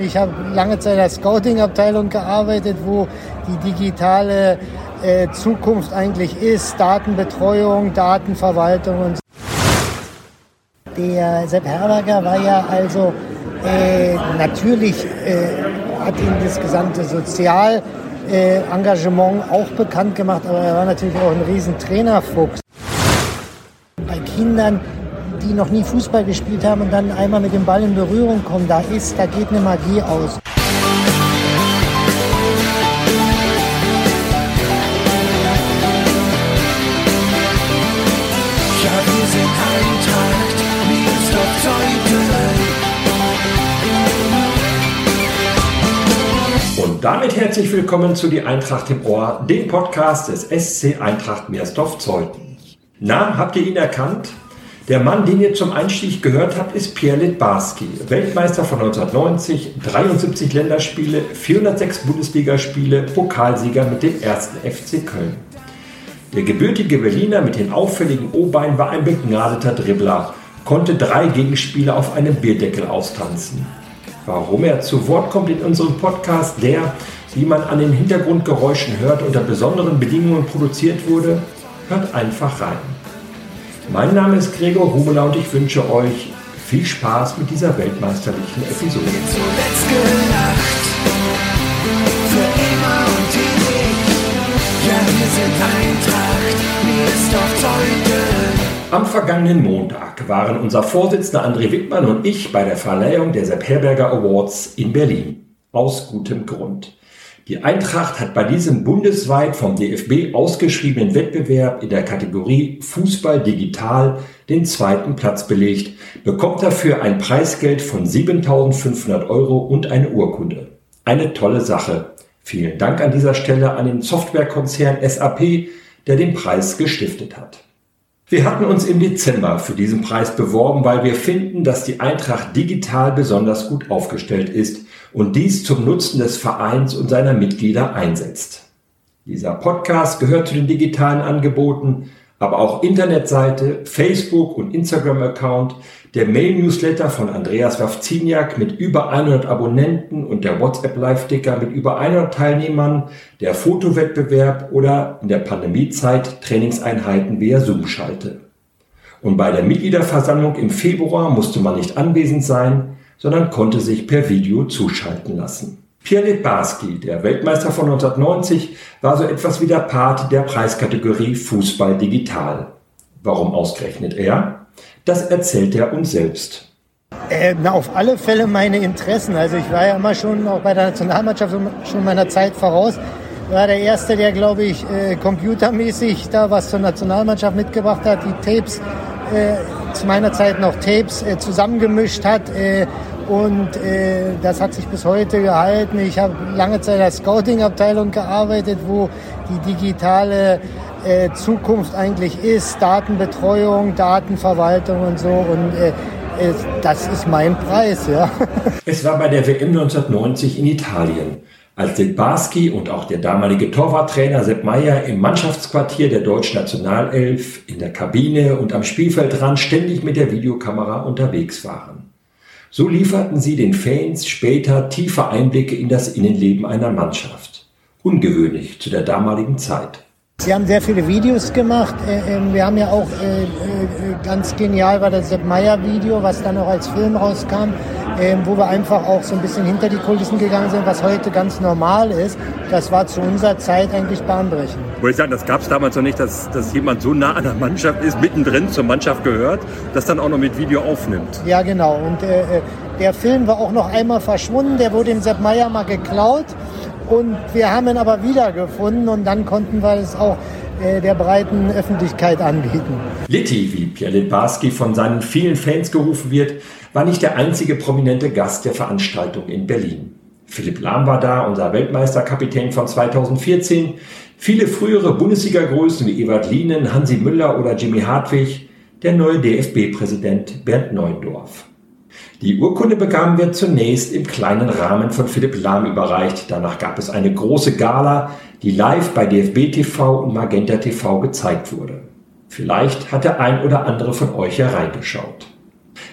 Ich habe lange Zeit als Scouting-Abteilung gearbeitet, wo die digitale äh, Zukunft eigentlich ist, Datenbetreuung, Datenverwaltung und so. Der Sepp Herberger war ja also äh, natürlich, äh, hat ihn das gesamte Sozialengagement äh, auch bekannt gemacht, aber er war natürlich auch ein riesen Trainerfuchs. Bei Kindern, die noch nie Fußball gespielt haben und dann einmal mit dem Ball in Berührung kommen, da ist, da geht eine Magie aus. Und damit herzlich willkommen zu Die Eintracht im Ohr, dem Podcast des SC Eintracht Meersdorf-Zeuthen. Na, habt ihr ihn erkannt? Der Mann, den ihr zum Einstieg gehört habt, ist Pierre Litbarski, Weltmeister von 1990, 73 Länderspiele, 406 Bundesligaspiele, Pokalsieger mit dem ersten FC Köln. Der gebürtige Berliner mit den auffälligen O-Beinen war ein begnadeter Dribbler, konnte drei Gegenspieler auf einem Bierdeckel austanzen. Warum er zu Wort kommt in unserem Podcast, der, wie man an den Hintergrundgeräuschen hört, unter besonderen Bedingungen produziert wurde, hört einfach rein. Mein Name ist Gregor Rumela und ich wünsche euch viel Spaß mit dieser weltmeisterlichen Episode. Zuletzt gelacht, für immer und ewig. Ja, wir sind Eintracht, mir ist doch Zeuge. Am vergangenen Montag waren unser Vorsitzender André Wittmann und ich bei der Verleihung der Sepp Herberger Awards in Berlin. Aus gutem Grund. Die Eintracht hat bei diesem bundesweit vom DFB ausgeschriebenen Wettbewerb in der Kategorie Fußball digital den zweiten Platz belegt, bekommt dafür ein Preisgeld von 7500 Euro und eine Urkunde. Eine tolle Sache. Vielen Dank an dieser Stelle an den Softwarekonzern SAP, der den Preis gestiftet hat. Wir hatten uns im Dezember für diesen Preis beworben, weil wir finden, dass die Eintracht digital besonders gut aufgestellt ist und dies zum Nutzen des Vereins und seiner Mitglieder einsetzt. Dieser Podcast gehört zu den digitalen Angeboten, aber auch Internetseite, Facebook und Instagram-Account, der Mail-Newsletter von Andreas Wawziniak mit über 100 Abonnenten und der WhatsApp-Live-Ticker mit über 100 Teilnehmern, der Fotowettbewerb oder in der Pandemiezeit Trainingseinheiten via Zoom-Schalte. Und bei der Mitgliederversammlung im Februar musste man nicht anwesend sein, sondern konnte sich per Video zuschalten lassen. Pierre Litbarski, der Weltmeister von 1990, war so etwas wie der Part der Preiskategorie Fußball digital. Warum ausgerechnet er? Das erzählt er uns selbst. Äh, na, auf alle Fälle meine Interessen. Also ich war ja immer schon auch bei der Nationalmannschaft schon meiner Zeit voraus. War der Erste, der, glaube ich, äh, computermäßig da was zur Nationalmannschaft mitgebracht hat, die Tapes, äh, zu meiner Zeit noch Tapes äh, zusammengemischt hat äh, und äh, das hat sich bis heute gehalten. Ich habe lange Zeit als Scouting-Abteilung gearbeitet, wo die digitale äh, Zukunft eigentlich ist. Datenbetreuung, Datenverwaltung und so. Und äh, das ist mein Preis, ja. Es war bei der WM 1990 in Italien, als Del Barski und auch der damalige Torwarttrainer Sepp Meyer im Mannschaftsquartier der deutschen Nationalelf in der Kabine und am Spielfeldrand ständig mit der Videokamera unterwegs waren. So lieferten sie den Fans später tiefe Einblicke in das Innenleben einer Mannschaft. Ungewöhnlich zu der damaligen Zeit. Sie haben sehr viele Videos gemacht. Äh, ähm, wir haben ja auch äh, äh, ganz genial war das Sepp Meyer Video, was dann auch als Film rauskam, ähm, wo wir einfach auch so ein bisschen hinter die Kulissen gegangen sind, was heute ganz normal ist. Das war zu unserer Zeit eigentlich bahnbrechend. Wollte ich sagen, das gab es damals noch nicht, dass, dass jemand so nah an der Mannschaft ist, mittendrin zur Mannschaft gehört, das dann auch noch mit Video aufnimmt. Ja, genau. Und äh, der Film war auch noch einmal verschwunden. Der wurde dem Sepp Meyer mal geklaut. Und wir haben ihn aber wiedergefunden und dann konnten wir es auch äh, der breiten Öffentlichkeit anbieten. Litti, wie Pierre Litbarski von seinen vielen Fans gerufen wird, war nicht der einzige prominente Gast der Veranstaltung in Berlin. Philipp Lahm war da, unser Weltmeisterkapitän von 2014. Viele frühere Bundesliga-Größen wie Ewald Lienen, Hansi Müller oder Jimmy Hartwig, der neue DFB-Präsident Bernd Neuendorf. Die Urkunde bekamen wir zunächst im kleinen Rahmen von Philipp Lahm überreicht. Danach gab es eine große Gala, die live bei DFB TV und Magenta TV gezeigt wurde. Vielleicht hat der ein oder andere von euch hereingeschaut.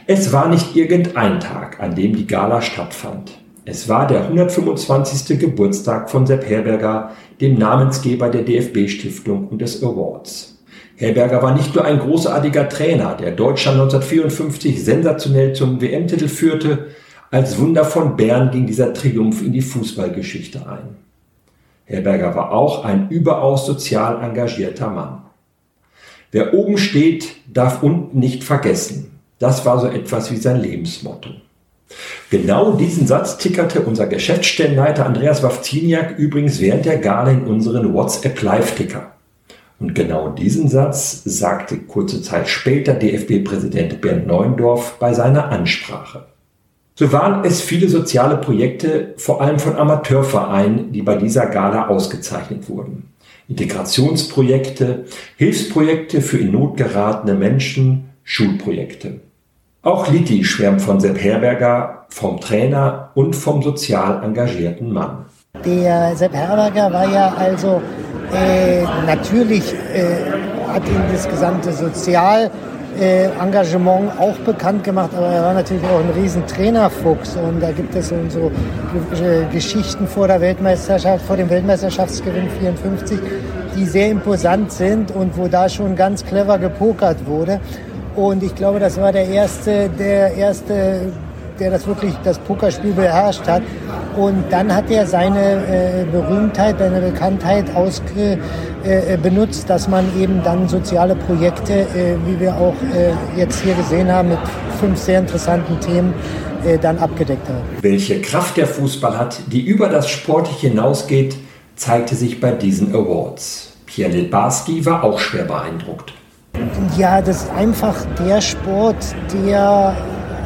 Es war nicht irgendein Tag, an dem die Gala stattfand. Es war der 125. Geburtstag von Sepp Herberger, dem Namensgeber der DFB-Stiftung und des Awards. Herberger war nicht nur ein großartiger Trainer, der Deutschland 1954 sensationell zum WM-Titel führte, als Wunder von Bern ging dieser Triumph in die Fußballgeschichte ein. Herberger war auch ein überaus sozial engagierter Mann. Wer oben steht, darf unten nicht vergessen. Das war so etwas wie sein Lebensmotto. Genau diesen Satz tickerte unser Geschäftsstellenleiter Andreas Wawziniak übrigens während der Gala in unseren WhatsApp Live-Ticker. Und genau diesen Satz sagte kurze Zeit später DFB-Präsident Bernd Neuendorf bei seiner Ansprache. So waren es viele soziale Projekte, vor allem von Amateurvereinen, die bei dieser Gala ausgezeichnet wurden. Integrationsprojekte, Hilfsprojekte für in Not geratene Menschen, Schulprojekte. Auch Liti schwärmt von Sepp Herberger, vom Trainer und vom sozial engagierten Mann. Der Sepp Herberger war ja also äh, natürlich, äh, hat ihn das gesamte Sozial äh, Engagement auch bekannt gemacht, aber er war natürlich auch ein riesen Trainerfuchs und da gibt es so, so Geschichten vor der Weltmeisterschaft, vor dem Weltmeisterschaftsgewinn 54, die sehr imposant sind und wo da schon ganz clever gepokert wurde. Und ich glaube, das war der erste, der erste, der das wirklich das Pokerspiel beherrscht hat. Und dann hat er seine äh, Berühmtheit, seine Bekanntheit ausge, äh, benutzt, dass man eben dann soziale Projekte, äh, wie wir auch äh, jetzt hier gesehen haben, mit fünf sehr interessanten Themen äh, dann abgedeckt hat. Welche Kraft der Fußball hat, die über das Sportliche hinausgeht, zeigte sich bei diesen Awards. Pierre Litbarski war auch schwer beeindruckt. Ja, das ist einfach der Sport, der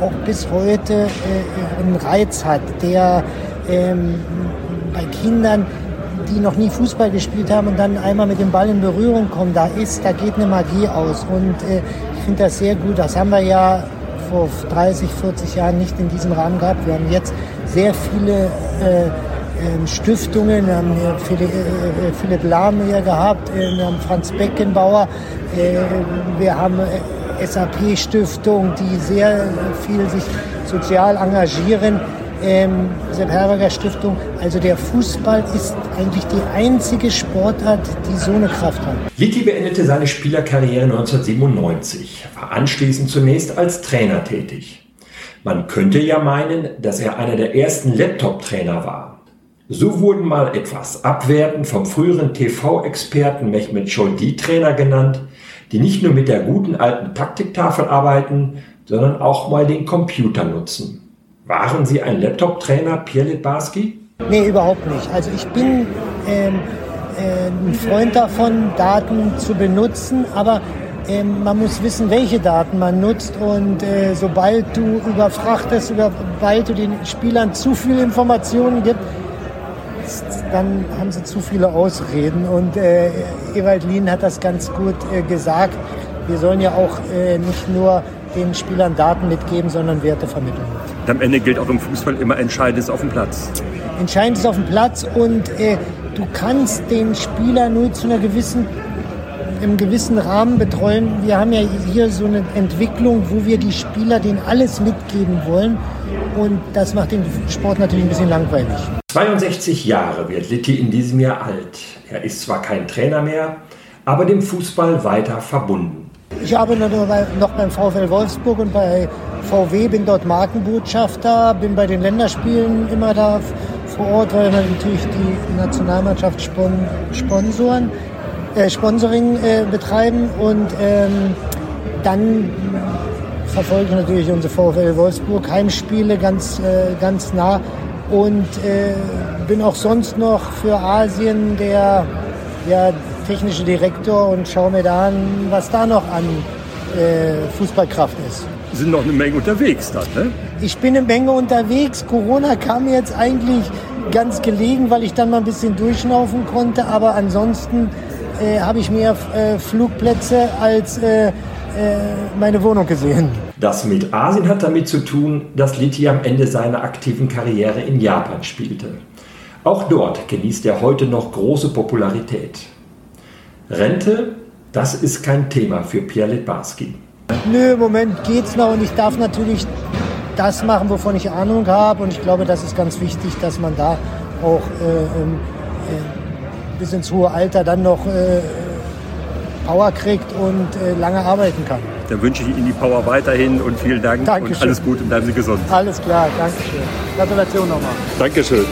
auch bis heute äh, einen Reiz hat, der ähm, bei Kindern, die noch nie Fußball gespielt haben und dann einmal mit dem Ball in Berührung kommen, da ist, da geht eine Magie aus. Und äh, ich finde das sehr gut. Das haben wir ja vor 30, 40 Jahren nicht in diesem Rahmen gehabt. Wir haben jetzt sehr viele äh, ähm, Stiftungen, wir haben Philipp, äh, Philipp Lahm hier gehabt, äh, wir haben Franz Beckenbauer, äh, wir haben SAP-Stiftung, die sehr viel sich sozial engagieren. Ähm, Sepp Herberger Stiftung. Also der Fußball ist eigentlich die einzige Sportart, die so eine Kraft hat. Litti beendete seine Spielerkarriere 1997, war anschließend zunächst als Trainer tätig. Man könnte ja meinen, dass er einer der ersten Laptop-Trainer war. So wurden mal etwas abwertend vom früheren TV-Experten Mehmet Scholl die Trainer genannt, die nicht nur mit der guten alten Taktiktafel arbeiten, sondern auch mal den Computer nutzen. Waren Sie ein Laptop-Trainer, Pierre Litbarski? Nee, überhaupt nicht. Also ich bin ähm, äh, ein Freund davon, Daten zu benutzen, aber ähm, man muss wissen, welche Daten man nutzt und äh, sobald du überfrachtest, sobald du den Spielern zu viele Informationen gibst, dann haben sie zu viele Ausreden. Und äh, Ewald Lien hat das ganz gut äh, gesagt. Wir sollen ja auch äh, nicht nur den Spielern Daten mitgeben, sondern Werte vermitteln. Und am Ende gilt auch im Fußball immer Entscheidendes auf dem Platz. Entscheidendes auf dem Platz und äh, du kannst den Spieler nur zu einer gewissen im gewissen Rahmen betreuen. Wir haben ja hier so eine Entwicklung, wo wir die Spieler denen alles mitgeben wollen. Und das macht den Sport natürlich ein bisschen langweilig. 62 Jahre wird Litti in diesem Jahr alt. Er ist zwar kein Trainer mehr, aber dem Fußball weiter verbunden. Ich arbeite noch beim VfL Wolfsburg und bei VW, bin dort Markenbotschafter, bin bei den Länderspielen immer da vor Ort, weil wir natürlich die Nationalmannschaft sponsoren äh, Sponsoring äh, betreiben und ähm, dann verfolge ich natürlich unsere VfL Wolfsburg Heimspiele ganz, äh, ganz nah und äh, bin auch sonst noch für Asien der ja, technische Direktor und schaue mir da an, was da noch an äh, Fußballkraft ist. Sind noch eine Menge unterwegs dann, ne? Ich bin eine Menge unterwegs. Corona kam jetzt eigentlich ganz gelegen, weil ich dann mal ein bisschen durchschnaufen konnte, aber ansonsten äh, habe ich mehr äh, Flugplätze als äh, meine Wohnung gesehen. Das mit Asien hat damit zu tun, dass Liti am Ende seiner aktiven Karriere in Japan spielte. Auch dort genießt er heute noch große Popularität. Rente, das ist kein Thema für Pierre Litbarski. Nö, im Moment geht's noch und ich darf natürlich das machen, wovon ich Ahnung habe. Und ich glaube, das ist ganz wichtig, dass man da auch äh, ähm, äh, bis ins hohe Alter dann noch äh, Power kriegt und äh, lange arbeiten kann. Dann wünsche ich Ihnen die Power weiterhin und vielen Dank Dankeschön. und alles Gute und bleiben Sie gesund. Alles klar, Dankeschön. Gratulation nochmal. Dankeschön.